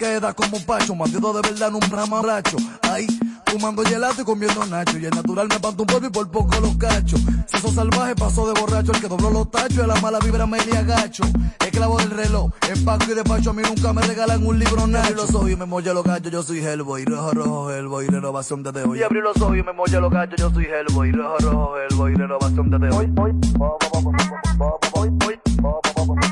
queda como un pacho, bandido de verdad, no un racho. Ahí, fumando gelato y comiendo nacho. Y el natural me panto un polvo y por poco los cacho. Si sos salvaje, pasó de borracho. El que dobló los tachos, de la mala vibra me le agacho. Esclavo del reloj, empaco y despacho. A mí nunca me regalan un libro nacho. Y los ojos y me molla los gachos, yo soy Hellboy. Rojo, rojo, Hellboy, renovación desde hoy. Y abrí los ojos y me molla los gachos, yo soy Hellboy. Rojo, rojo, Hellboy, renovación desde hoy. La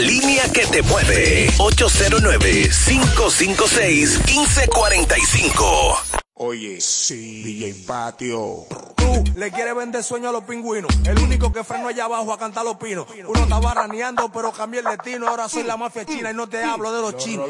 línea que te mueve. 809-556-1545. Oye, sí, DJ Patio. Tú le quieres vender sueño a los pingüinos. El único que freno allá abajo a cantar los pinos. Uno estaba raneando, pero cambié el destino. Ahora soy la mafia china y no te hablo de los chinos.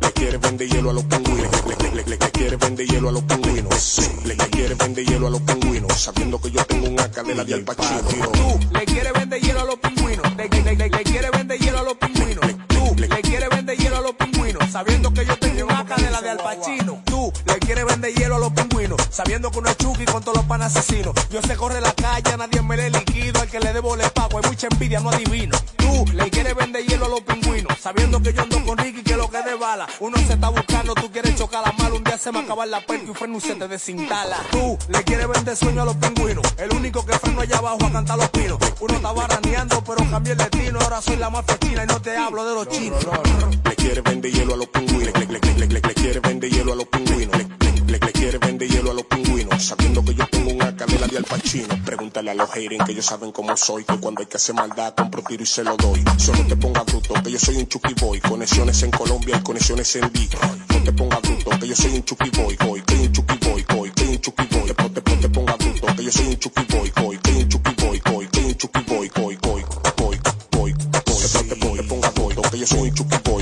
Le quieres vender hielo a los pingüinos. Le, le, le, le quieres vender hielo a los pingüinos. Le, le quieres vender hielo a los pingüinos. Sabiendo que yo tengo un AK de la. Tú le quieres vender hielo a los pingüinos. Le quieres vender hielo a los pingüinos. Tú le quieres vender hielo a los pingüinos. Sabiendo que yo tengo de la de. Tú le quieres vender hielo a los pingüinos. Sabiendo que uno es Chucky con todos los pan asesinos. Yo sé corre la calle, a nadie me le liquido. Al que le debo le pago. Hay mucha envidia, no adivino. Tú le quieres vender hielo a los pingüinos. Sabiendo que yo ando con Ricky, que lo que de bala. Uno se está buscando, tú quieres chocar la mala. Un día se va a acabar la puerta y un freno se te desinstala. Tú le quieres vender sueño a los pingüinos. El único que freno allá abajo a cantar los pinos. Uno estaba raneando, pero cambié el destino. Ahora soy la mafia china y no te hablo de los chinos. Le quieres vender hielo a los pingüinos. Le, quieres vender hielo a los pingüinos. Le, le, le, quieres vender hielo a los pingüinos. Sabiendo que yo tengo un AK de la de Al Pacino. Pregúntale a los haters que ellos saben cómo soy. Que cuando hay que hacer maldad, compro tiro y se lo doy. Solo te ponga bruto, que yo soy un chucky boy. Conexiones en Colombia conexiones en D. No te ponga bruto, que yo soy un chucky boy. Boy, que un chucky boy, boy, que un chucky boy. Después te, ponga bruto, que yo soy un chucky boy, que un chucky boy, que un chucky boy, boy, boy, boy, boy, boy. Después te, ponga boy, que yo soy un chucky boy,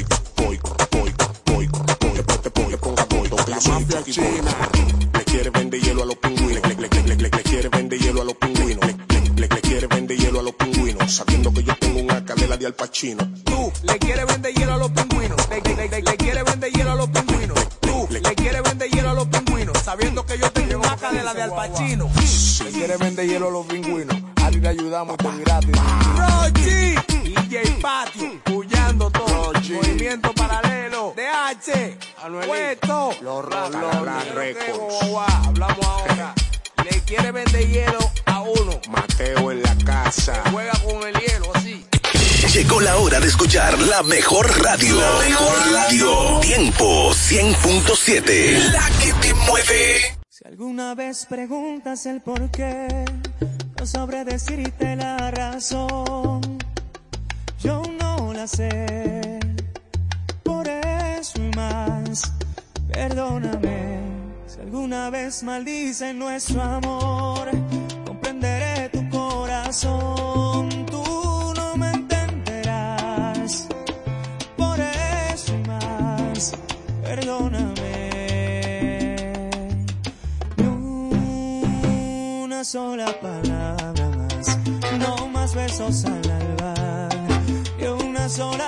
Le quiere vender hielo a los pingüinos. Le, quiere vender hielo a los pingüinos. Le, quiere vender hielo a los pingüinos. Sabiendo que yo tengo un AK de la de Al Pacino. Tú le quieres vender hielo a los pingüinos. Le, quieres vender hielo a los pingüinos. Tú le quieres vender hielo a los pingüinos. Sabiendo que yo tengo un AK de la de Al Pacino. Le quieres vender hielo a los pingüinos. A ti te ayudamos, te gratis. Rochi, DJ Patio, puyando todo. Movimiento paralelo. DH, Puesto. Los Rolones Records. Hablamos ahora. Le quiere vender hielo a uno. Mateo en la casa. Juega con el hielo así. Llegó la hora de escuchar la mejor radio. La mejor radio. Tiempo 100.7. La que te mueve. Si alguna vez preguntas el por qué, no sabré decirte la razón. Yo no la sé. Y más, perdóname. Si alguna vez maldicen nuestro amor, comprenderé tu corazón. Tú no me entenderás. Por eso y más, perdóname. Ni una sola palabra más, no más besos al alba, y una sola.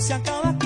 想搞啊。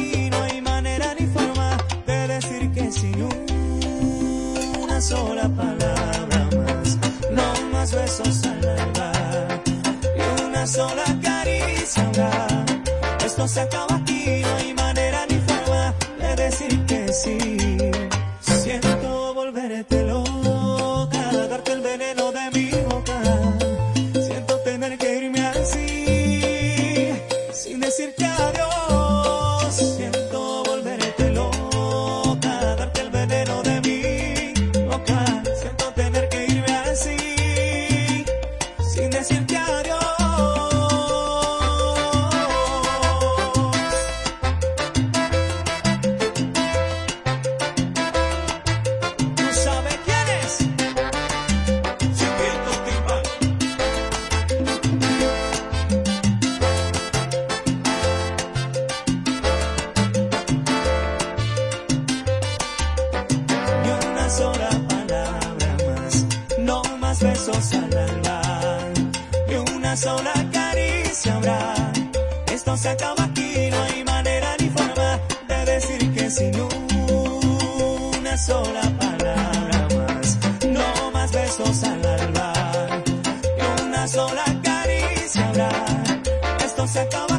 Regreses ya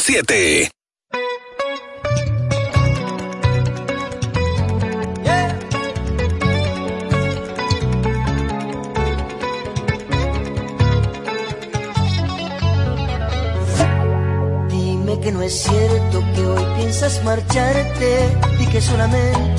107. que no es cierto que hoy piensas marcharte y que solamente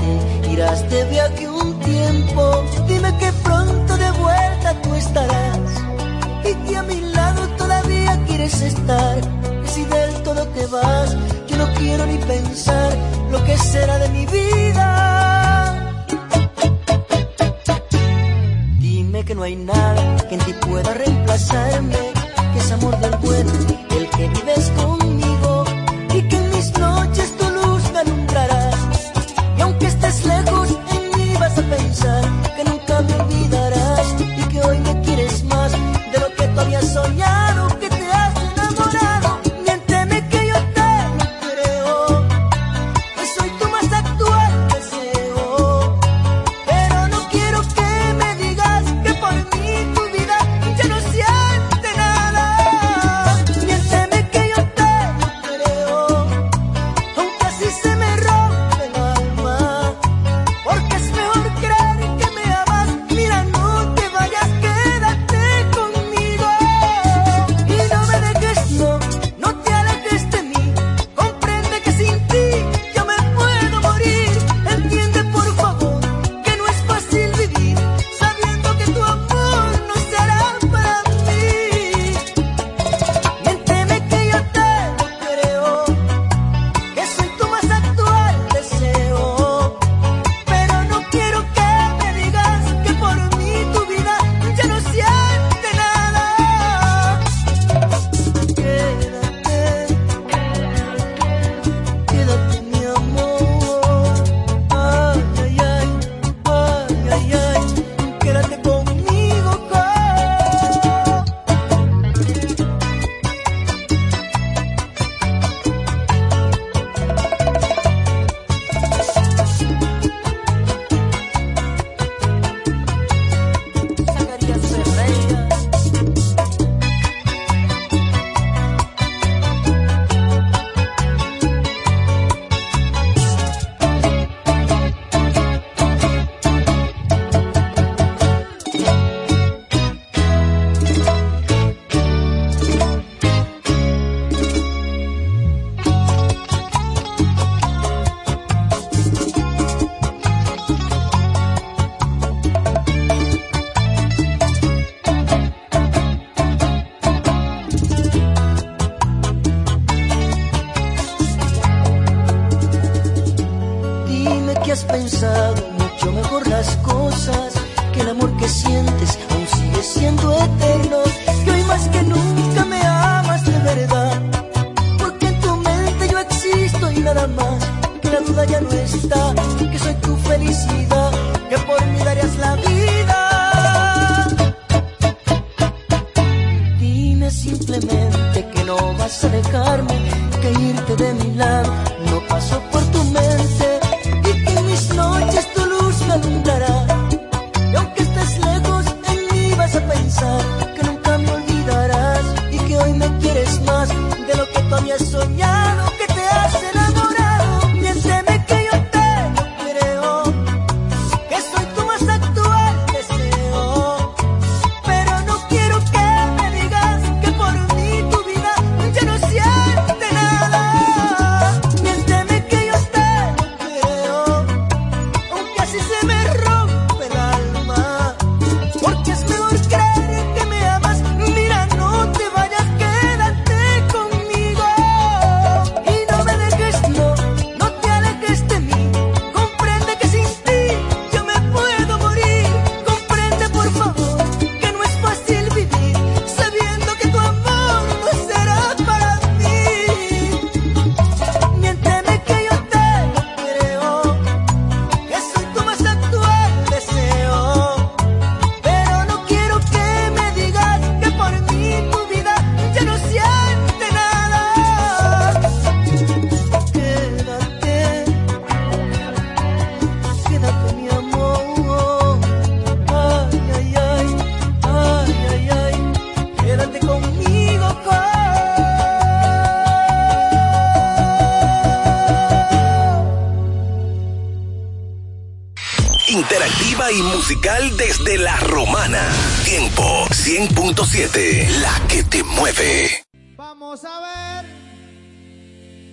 desde la romana. Tiempo 100.7, la que te mueve. Vamos a ver,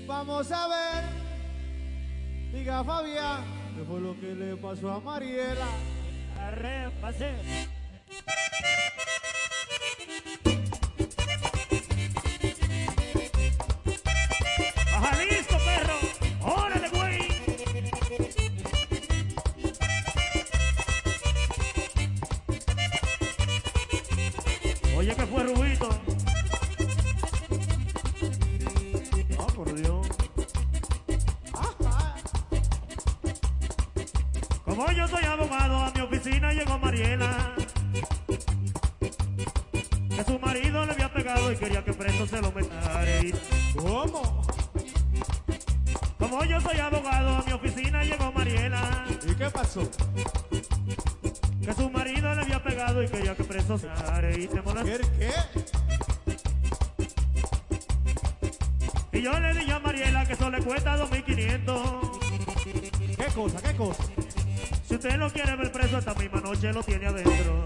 vamos a ver. Diga Fabián, ¿qué fue lo que le pasó a Mariela? Que su marido le había pegado y quería que preso se y te. ¿Qué? Y yo le dije a Mariela que eso le cuesta 2.500. ¿Qué cosa? ¿Qué cosa? Si usted lo quiere ver preso esta misma noche, lo tiene adentro.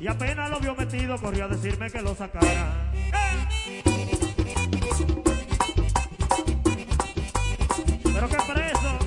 Y apenas lo vio metido, corrió a decirme que lo sacara. Pero que preso,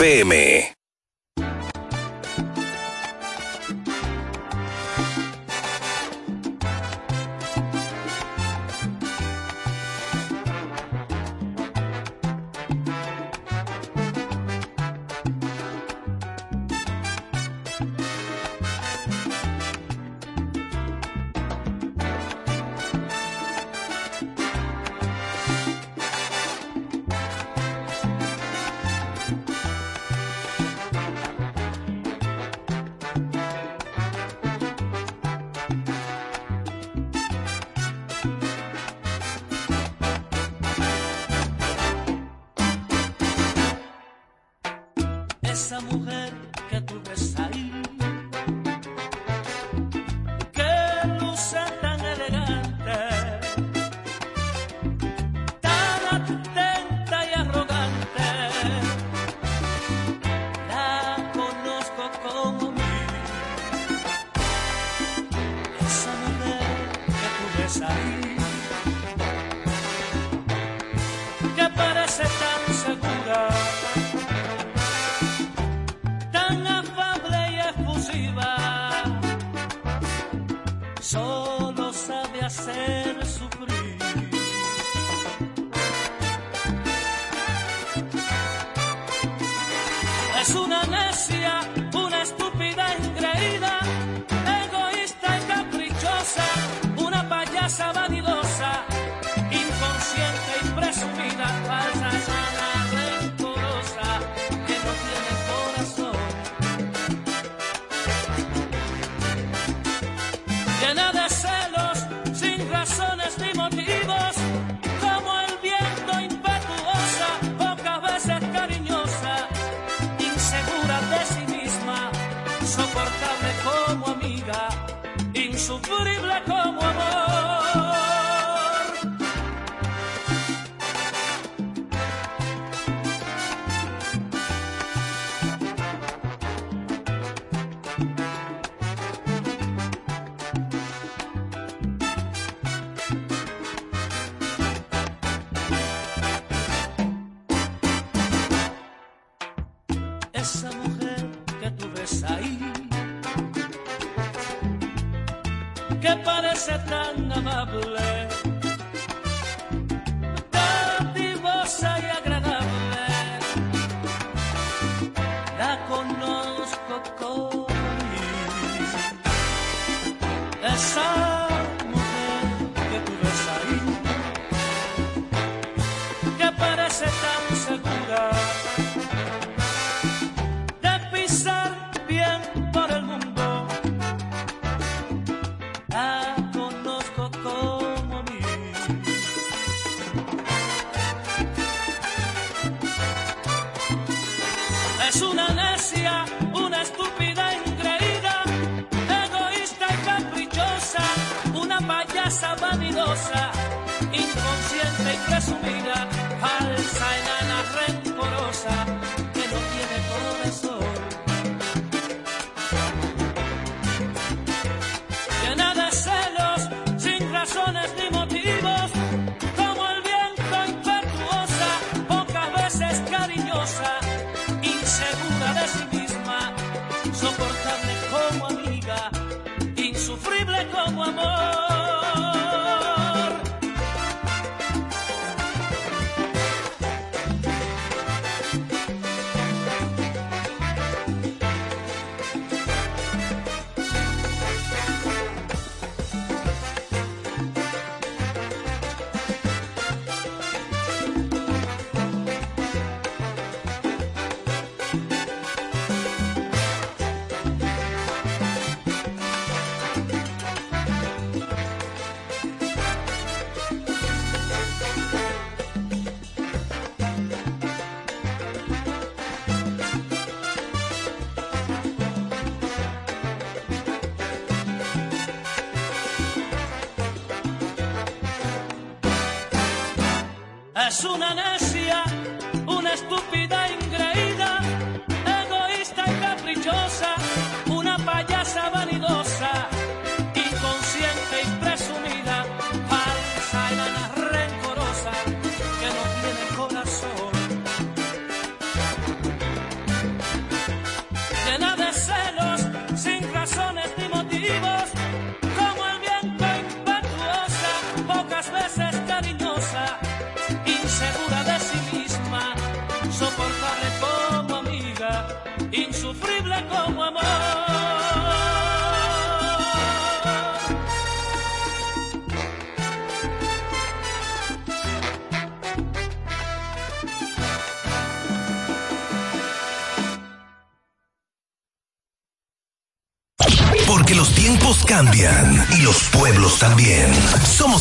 P. causa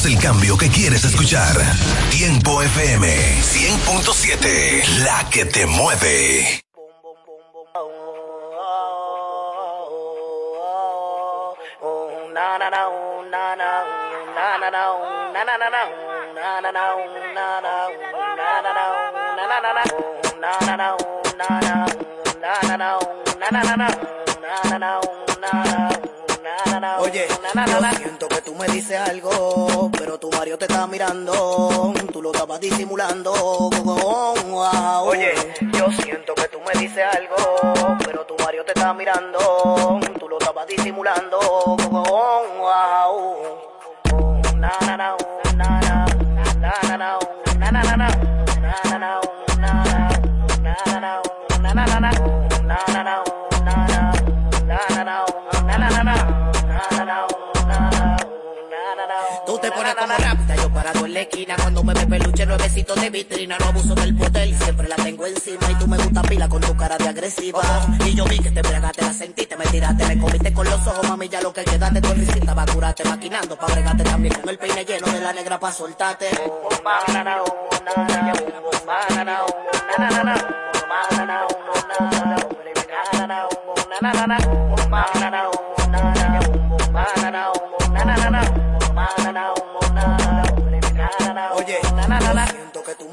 el cambio que quieres escuchar. Tiempo FM 100.7, la que te mueve. tiraste, me comiste con los ojos, mami, ya lo que queda de tu risita va curarte, maquinando pa' bregarte también con el peine lleno de la negra pa' soltarte.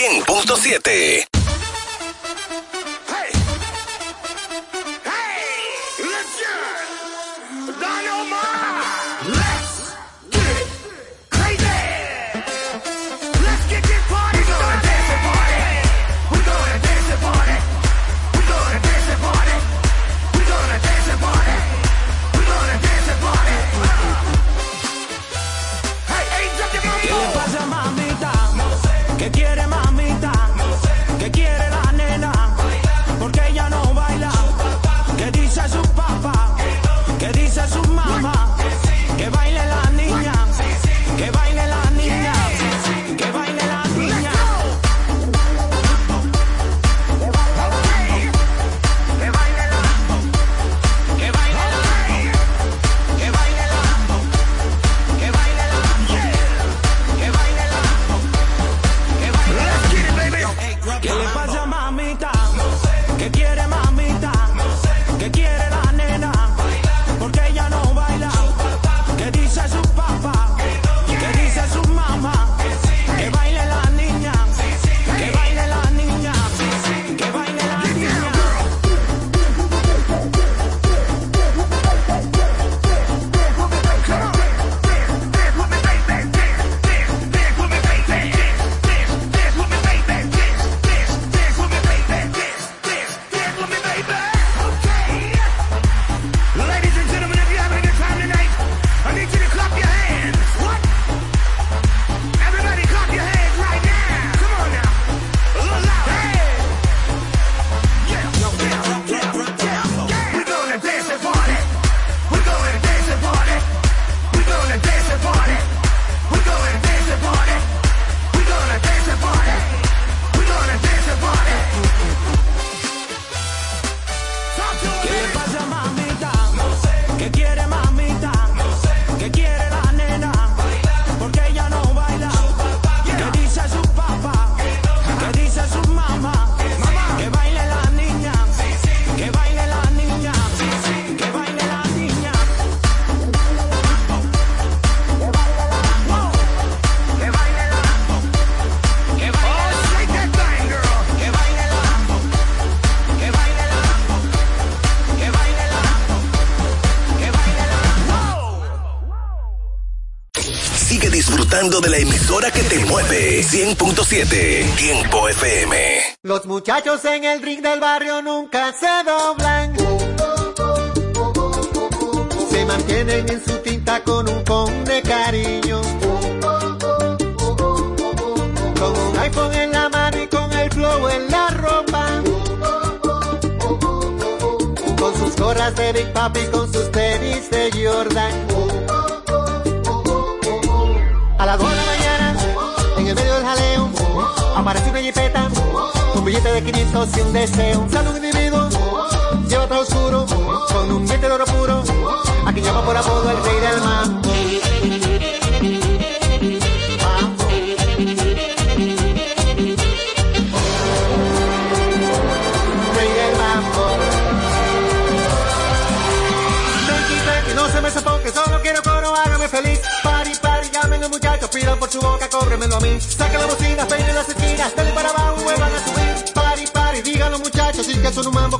100.7. 100.7, Tiempo FM. Los muchachos en el ring del barrio nunca se doblan. Se mantienen en su tinta con un con de cariño. Con un iPhone en la mano y con el flow en la ropa. Con sus gorras de Big Papi, y con sus tenis de Jordan jipeta, un billete de 500 y un deseo. Sale un individuo, lleva todo oscuro, con un diente de oro puro, a quien llama por apodo el rey del mambo. Feliz. Party, party, llamen a muchachos, pidan por su boca, cóbremelo a mí. Saquen la bocina, peinen las esquinas, denle abajo, vuelvan a subir. Party, party, díganlo muchachos, y que son un mambo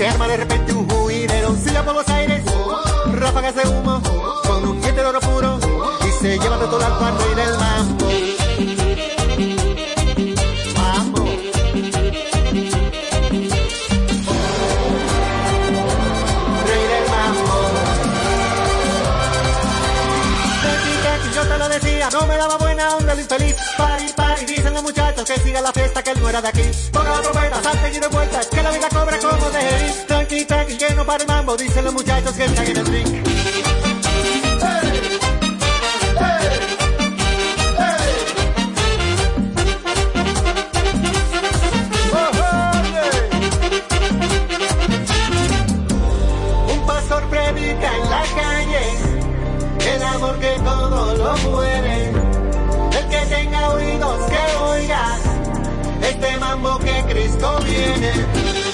se arma de repente un juidero. Silla por los aires, ráfagas de humo, con un diente de oro puro y se lleva de todo al rey la fiesta, que él no era de aquí. Ponga la trompeta, salte y de vueltas, que la vida cobra como de ir. Tranqui, tranqui, que no para el mambo, dicen los muchachos que están en el drink. Un pastor predica en la calle el amor que todo lo muere. El que tenga oídos que oiga este mambo que Cristo viene.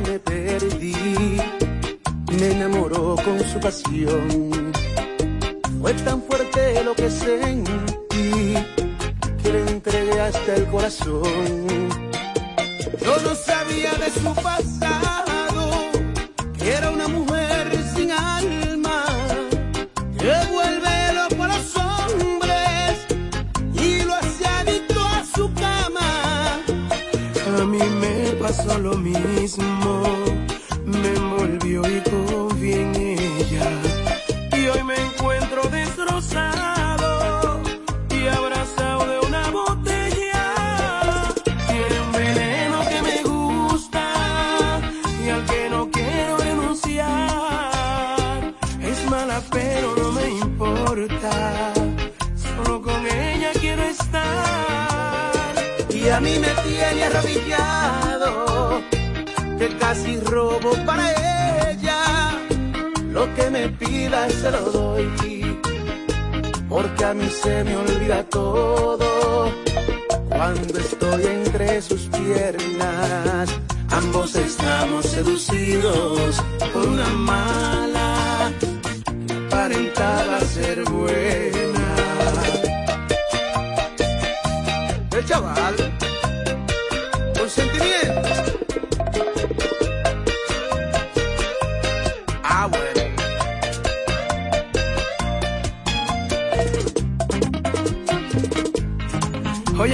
Me perdí, me enamoró con su pasión.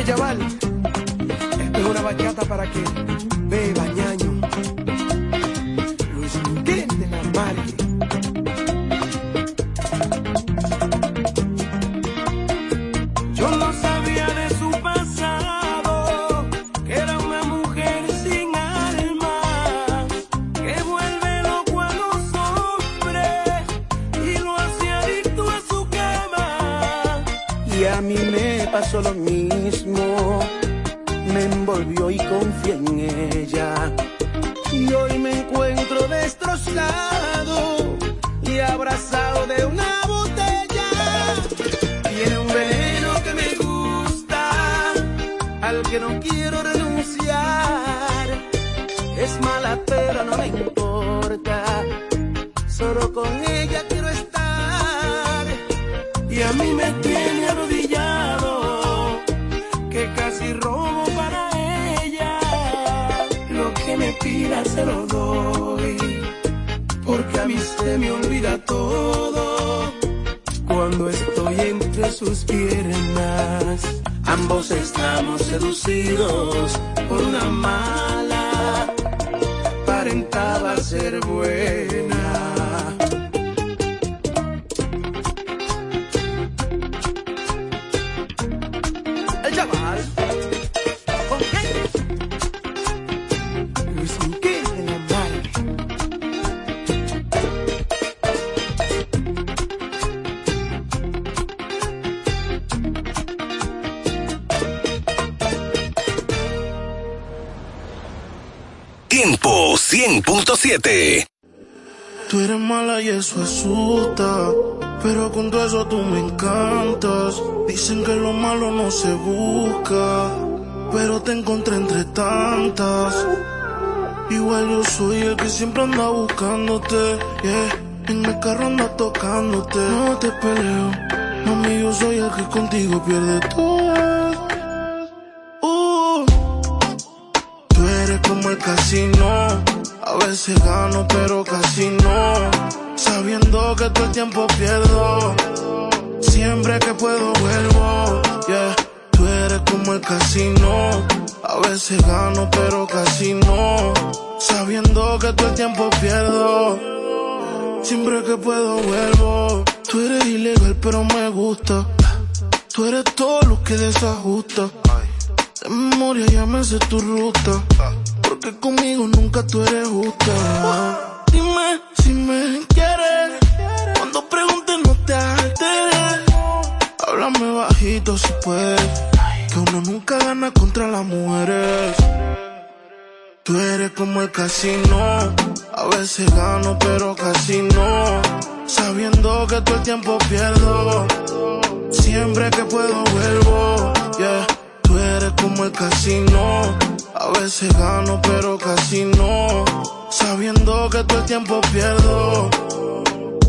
Chaval, esto es una bachata para que soy el que siempre anda buscándote. Yeah. En el carro anda tocándote. No te peleo. Mami, yo soy el que contigo pierde todo. Uh. Tú eres como el casino. A veces gano, pero casi no. Sabiendo que todo el tiempo pierdo. Siempre que puedo vuelvo. Yeah. Tú eres como el casino. A veces gano, pero casi no. Que todo el tiempo pierdo. Siempre que puedo vuelvo. Tú eres ilegal, pero me gusta. Tú eres todo lo que desajusta. De memoria ya me sé tu ruta. Porque conmigo nunca tú eres justa. Dime si me quieres. Cuando preguntes no te alteres. Háblame bajito si puedes. Que uno nunca gana contra las mujeres. Tú eres como el casino. A veces gano, pero casi no. Sabiendo que todo el tiempo pierdo. Siempre que puedo vuelvo. Yeah. Tú eres como el casino. A veces gano, pero casi no. Sabiendo que todo el tiempo pierdo.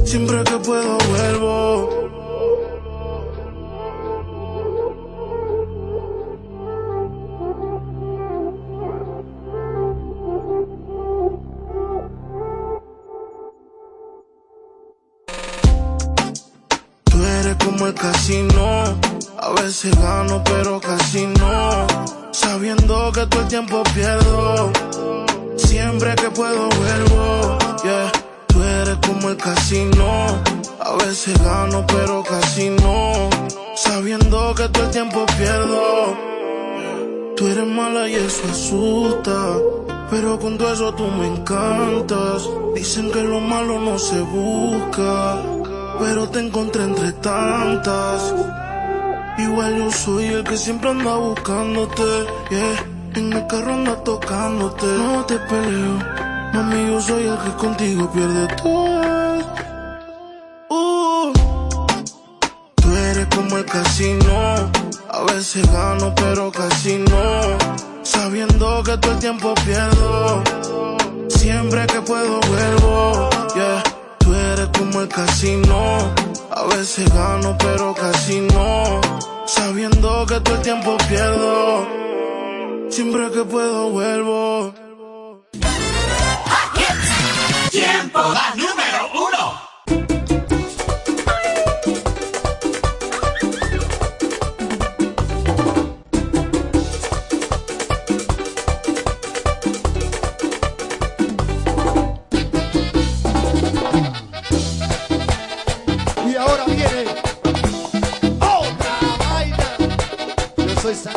Siempre que puedo vuelvo. El casino. A veces gano, pero casi no. Sabiendo que todo el tiempo pierdo. Siempre que puedo vuelvo. Yeah. Tú eres como el casino. A veces gano, pero casi no. Sabiendo que todo el tiempo pierdo. Tú eres mala y eso asusta. Pero con todo eso tú me encantas. Dicen que lo malo no se busca. Pero te encontré entre tantas. Igual yo soy el que siempre anda buscándote. Yeah. En el carro anda tocándote. No te peleo. Mami, yo soy el que contigo pierde todo. Uh. Tú eres como el casino. A veces gano, pero casi no. Sabiendo que todo el tiempo pierdo. Siempre que puedo vuelvo. Yeah. Como el casino. A veces gano, pero casi no. Sabiendo que todo el tiempo pierdo. Siempre que puedo vuelvo. Tiempo, número Yo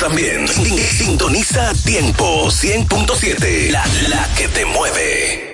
también. Sintoniza tiempo 100.7, la, la que te mueve.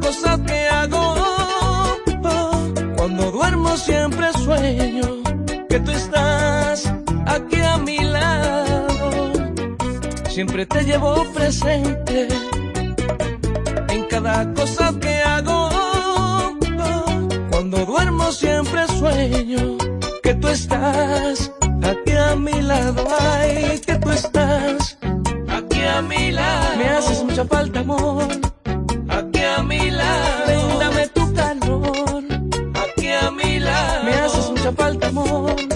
cosas que hago. Cuando duermo siempre sueño que tú estás aquí a mi lado. Siempre te llevo presente en cada cosa que hago. Cuando duermo siempre sueño que tú estás aquí a mi lado. Ay, que tú estás aquí a mi lado. Me haces mucha falta, amor. falta amor.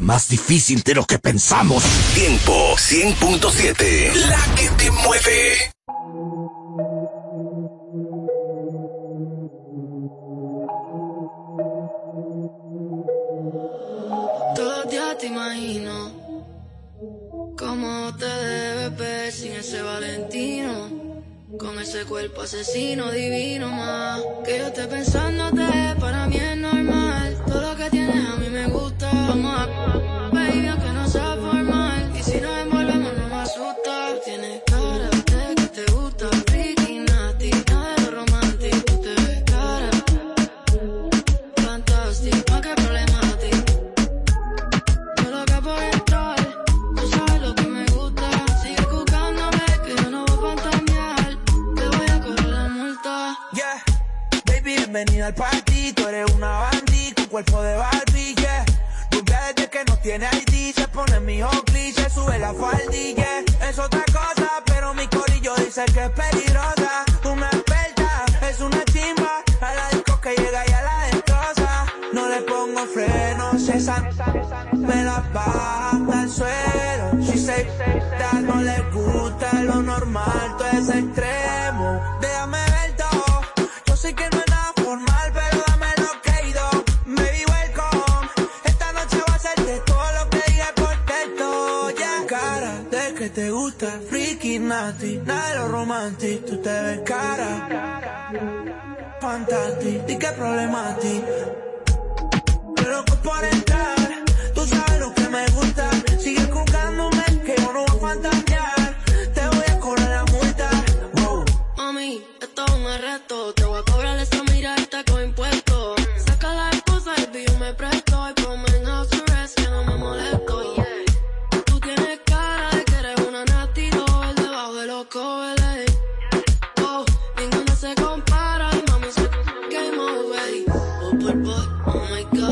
más difícil de lo que pensamos. Tiempo 100.7, la que te mueve. Todo día te imagino cómo te debes ver sin ese Valentino. Con ese cuerpo asesino divino más Que yo esté pensándote para mí es normal todo lo que tienes a mí me gusta. Vamos a baby, aunque no sea formal. Y si nos envolvemos, no me asusta. Tienes cara de que te gusta. Ricky, Nati, algo romántico. Tú te ves cara. Fantástico, qué problemático. Yo loca por entrar. Tú sabes lo que me gusta. Sigue buscándome, que yo no voy a fantasear. Te voy a correr la multa. Yeah, baby, bienvenida al party cuerpo de Barbie, yeah. Rubia desde que no tiene ID, se pone mi hockey, se sube la faldilla. Es otra cosa, pero mi corillo dice que es peligrosa. Una experta, es una chimba, a la disco que llega y a la destroza. No le pongo frenos, esa me la baja hasta el suelo. Si se no le gusta lo normal, todo es extremo. te nati, nada de lo romantic, tú te ves cara, fantasti, di que problemático. Pero que por entrar, tú sabes lo que me gusta, sigue colgándome que yo no voy a fantasear, te voy a cobrar la multa. Mami, esto es un arresto, te voy a cobrar esa mirada con impuestos. But oh my god.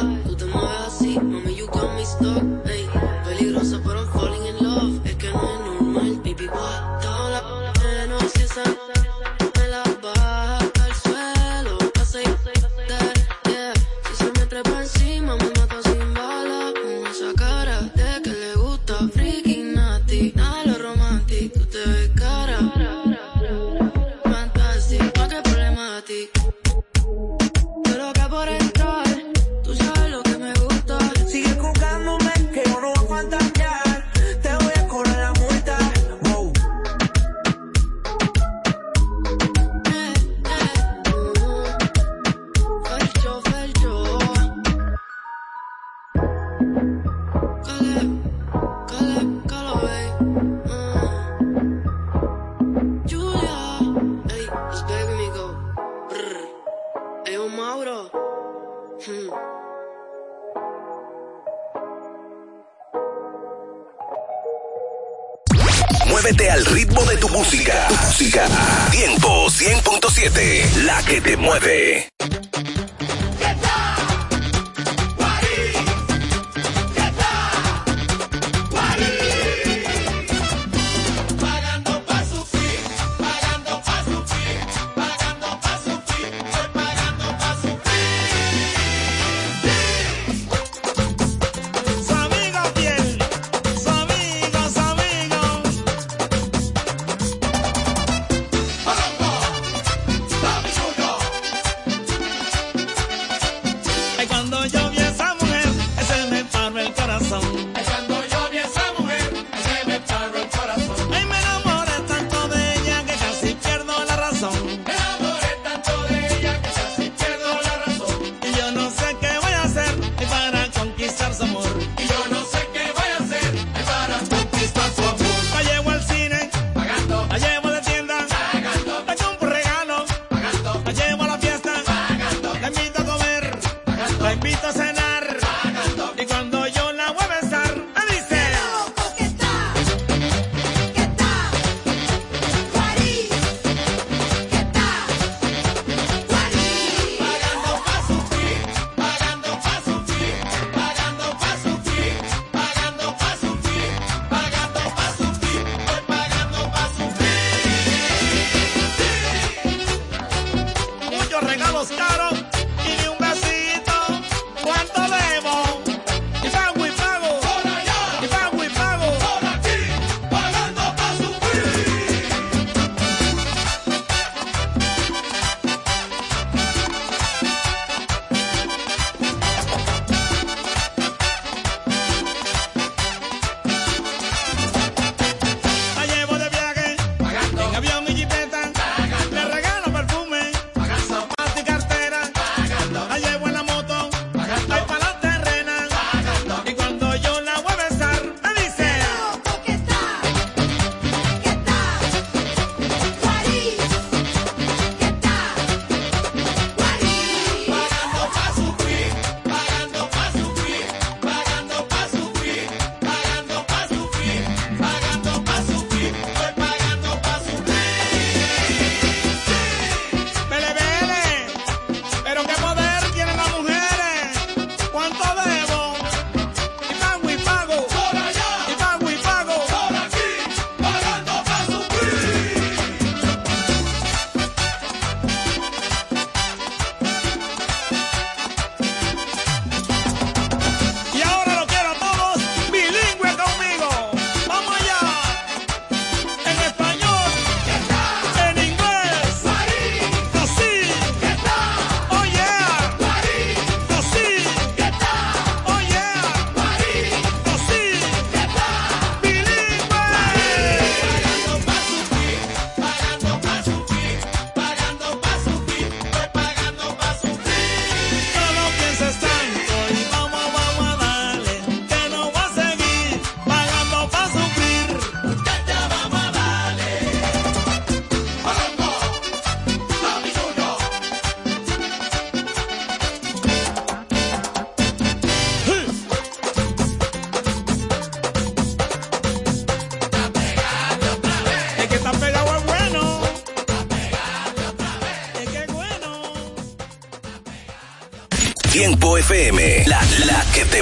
La, que te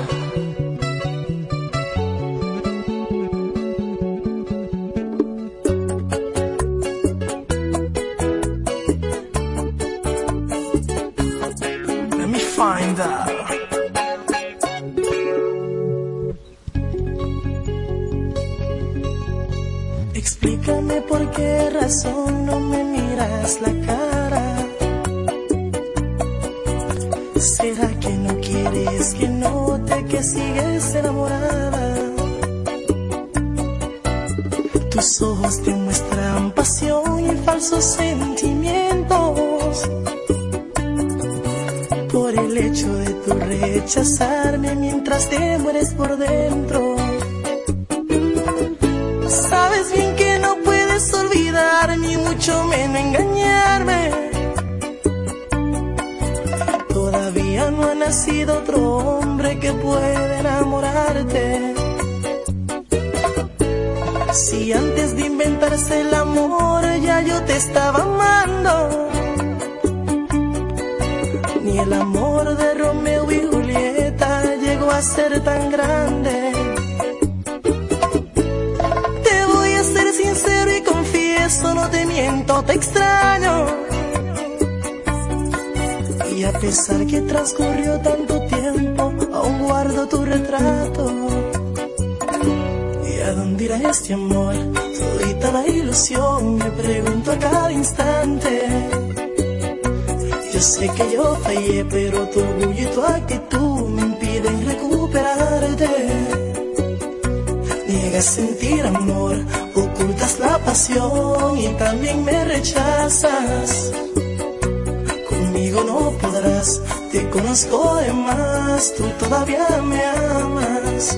todavía me amas.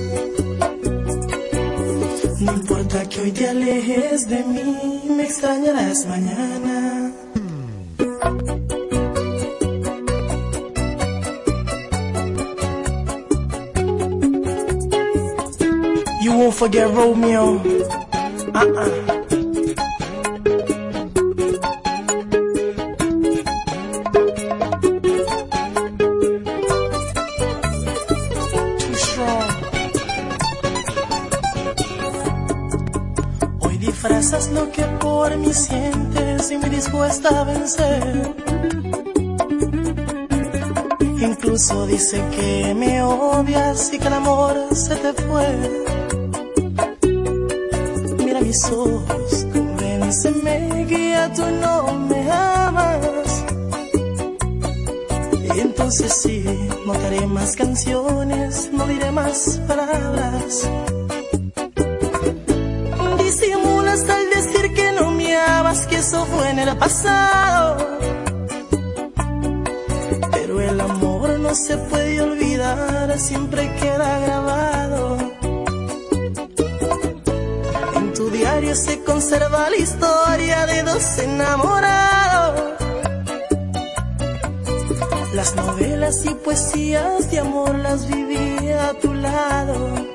No importa que hoy te alejes de mí, me extrañarás mañana. You won't forget Romeo. Uh-uh. lo que por mí sientes y me dispuesta a vencer. Incluso dice que me odias y que el amor se te fue. Mira mis ojos, convénceme que ya tú no me amas. Y entonces sí, no haré más canciones, no diré más palabras. fue en el pasado. Pero el amor no se puede olvidar, siempre queda grabado. En tu diario se conserva la historia de dos enamorados. Las novelas y poesías de amor las viví a tu lado.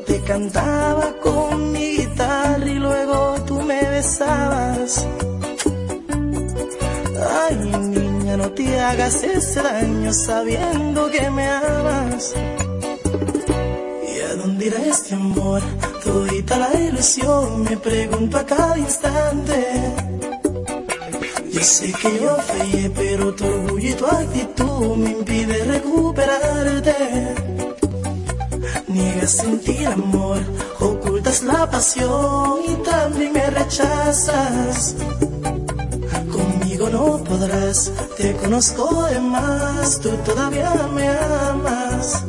Te cantaba con mi guitarra y luego tú me besabas. Ay, niña, no te hagas ese daño sabiendo que me amas. ¿Y a dónde irá este amor? Todita la ilusión, me pregunto a cada instante. Yo sé que yo fallé, pero tu orgullo y tu actitud me impide recuperarte. Sentir amor, ocultas la pasión y también me rechazas. Conmigo no podrás, te conozco de más, tú todavía me amas.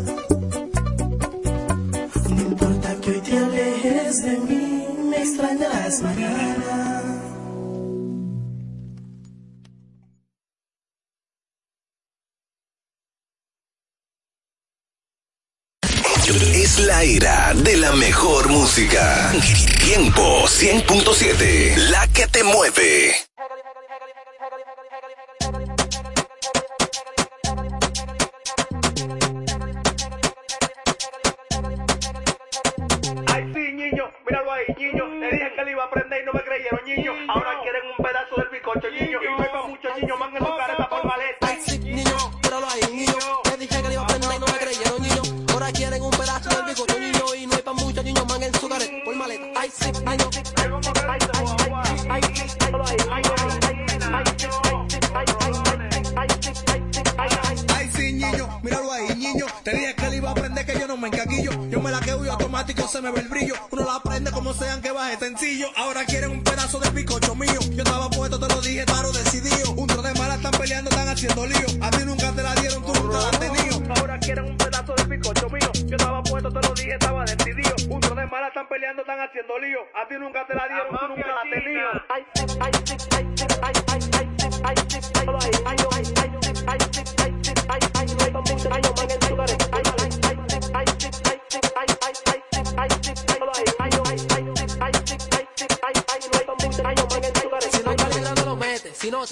Automático se me ve el brillo. Uno la aprende como sean que baje sencillo. Ahora quieren un pedazo del bizcocho mío. Yo estaba puesto, te lo dije, claro, decidido. Un tro de malas están peleando, están haciendo lío. A ti nunca te la dieron, tú nunca la has tenido. Ahora quieren un pedazo del bizcocho mío. Yo estaba puesto, te lo dije, estaba decidido. Un tro de malas están peleando, están haciendo lío. A ti nunca te la dieron, tú nunca la has tenido. Ay, ay,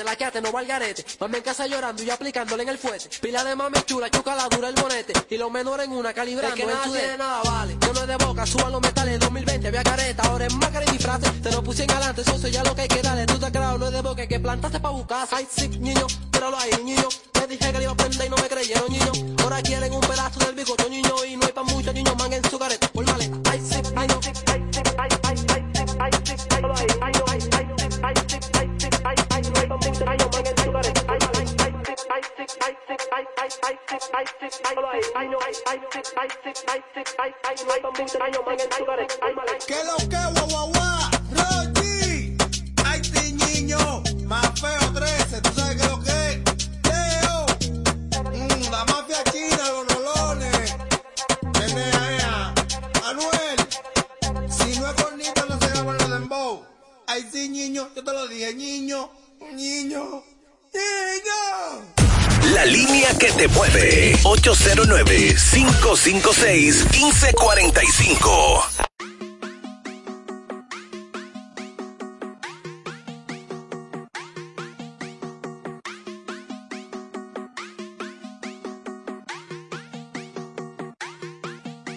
te la quedaste no va al garete. Mami en casa llorando y aplicándole en el fuete. Pila de mami chula, chuca la dura el bonete. Y los menores en una calibrando. Es que nada tiene nada vale. Yo no es de boca, suban los metales 2020, había careta, ahora es máscara y disfraz. Te lo puse en galante, eso ya lo que hay que darle. Tú te has creado, no es de boca, que plantaste pa' buscar. Ay, sí, niño, míralo ahí, niño. Te dije que le iba a aprender y no me creyeron, niño. Ahora quieren un pedazo del bigote, niño. Y no hay pa' muchos niños, man, en su careta. ¿Qué lo que, guau, guau? Rochi. Ay, sí, niño. Más feo 13, ¿tú sabes qué lo que? Leo. Mm, la mafia china, los rolones. Menea, Anuel. Si no es cornita, no se llama los dembow. Sí, niño. Yo te lo dije, niño. Niño. Niño. La línea que te mueve. 809-556-1545.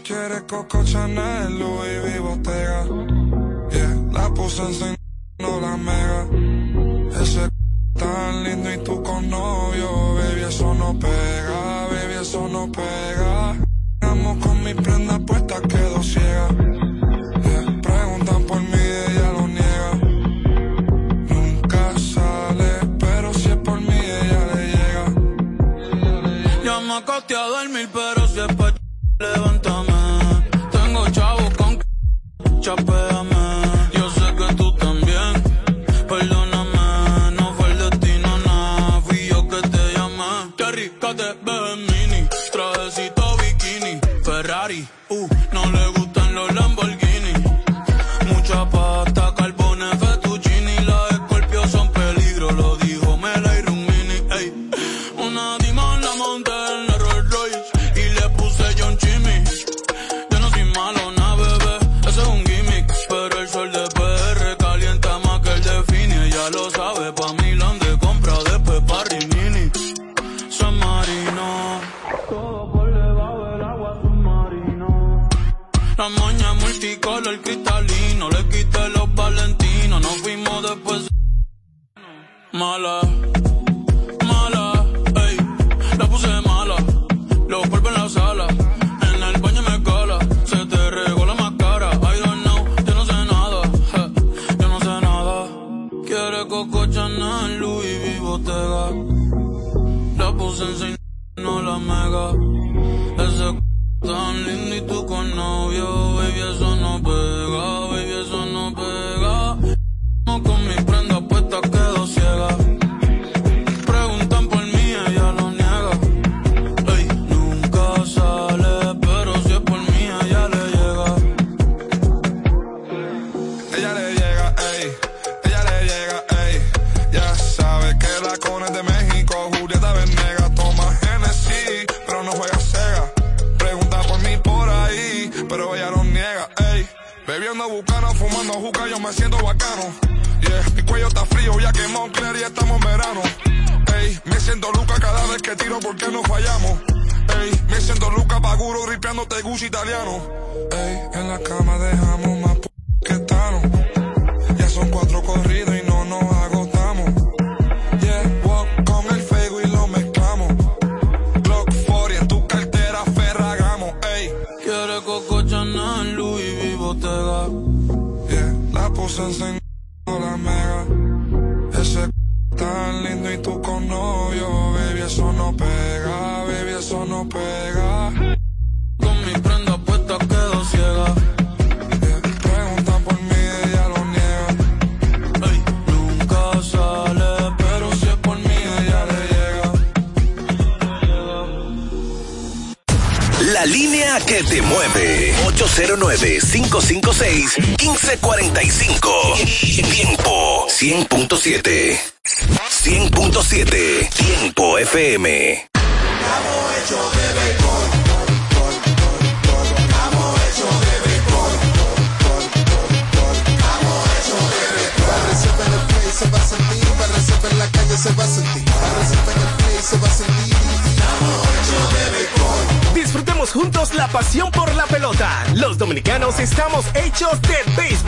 Quiere Coco Chanel, Louis V. Yeah, la puse encendiendo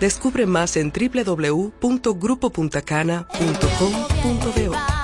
Descubre más en www.grupopuntacana.com.do.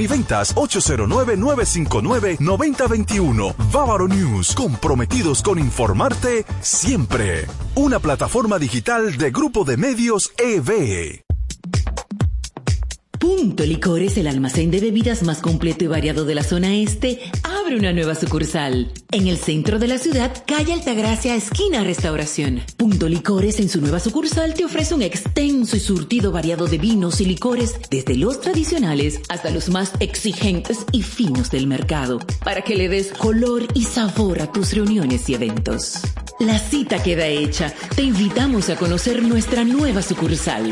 y ventas 809-959-9021. Bávaro News, comprometidos con informarte siempre. Una plataforma digital de Grupo de Medios EB. Punto Licores, el almacén de bebidas más completo y variado de la zona este, abre una nueva sucursal. En el centro de la ciudad, calle Altagracia, esquina Restauración. Punto Licores en su nueva sucursal te ofrece un extenso y surtido variado de vinos y licores, desde los tradicionales hasta los más exigentes y finos del mercado, para que le des color y sabor a tus reuniones y eventos. La cita queda hecha. Te invitamos a conocer nuestra nueva sucursal.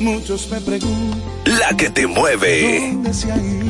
Muchos me preguntan La que te mueve. dónde se ha ido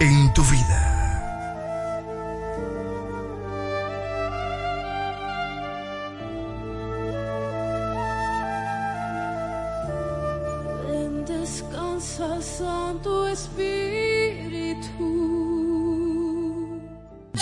en tu vida.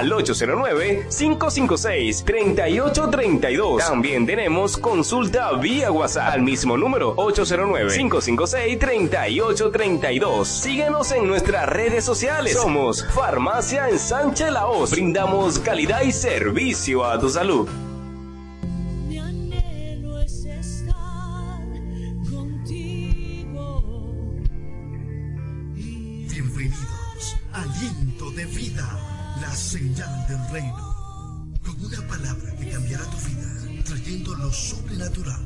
al 809-556-3832. También tenemos consulta vía WhatsApp al mismo número 809-556-3832. Síguenos en nuestras redes sociales. Somos Farmacia en Sánchez Laos. Brindamos calidad y servicio a tu salud. Reino. Con una palabra que cambiará tu vida, trayendo lo sobrenatural.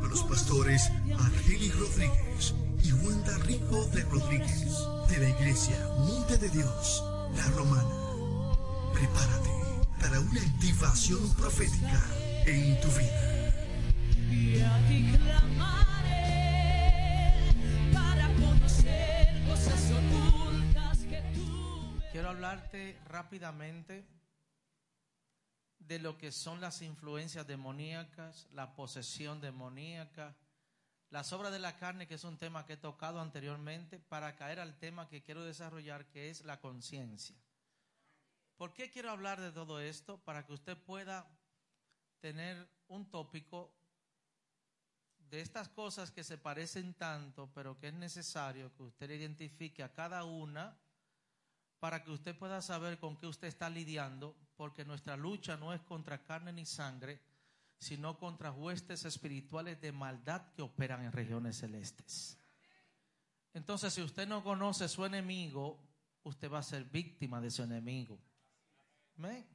Con los pastores Argelis Rodríguez y Wanda Rico de Rodríguez, de la iglesia Monte de Dios, la Romana. Prepárate para una activación profética en tu vida. Y a ti clamaré para conocer cosas ocultas que tú Quiero hablarte rápidamente de lo que son las influencias demoníacas, la posesión demoníaca, las obras de la carne, que es un tema que he tocado anteriormente, para caer al tema que quiero desarrollar, que es la conciencia. ¿Por qué quiero hablar de todo esto? Para que usted pueda tener un tópico de estas cosas que se parecen tanto, pero que es necesario que usted identifique a cada una para que usted pueda saber con qué usted está lidiando, porque nuestra lucha no es contra carne ni sangre, sino contra huestes espirituales de maldad que operan en regiones celestes. Entonces, si usted no conoce su enemigo, usted va a ser víctima de su enemigo. Amén.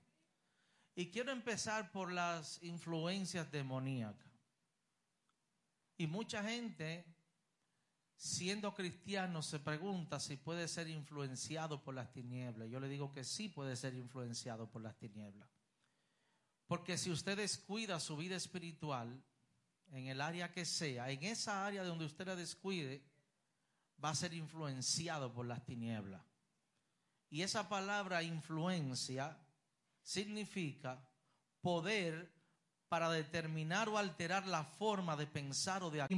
Y quiero empezar por las influencias demoníacas. Y mucha gente, siendo cristiano, se pregunta si puede ser influenciado por las tinieblas. Yo le digo que sí puede ser influenciado por las tinieblas. Porque si usted descuida su vida espiritual, en el área que sea, en esa área donde usted la descuide, va a ser influenciado por las tinieblas. Y esa palabra influencia significa poder para determinar o alterar la forma de pensar o de actuar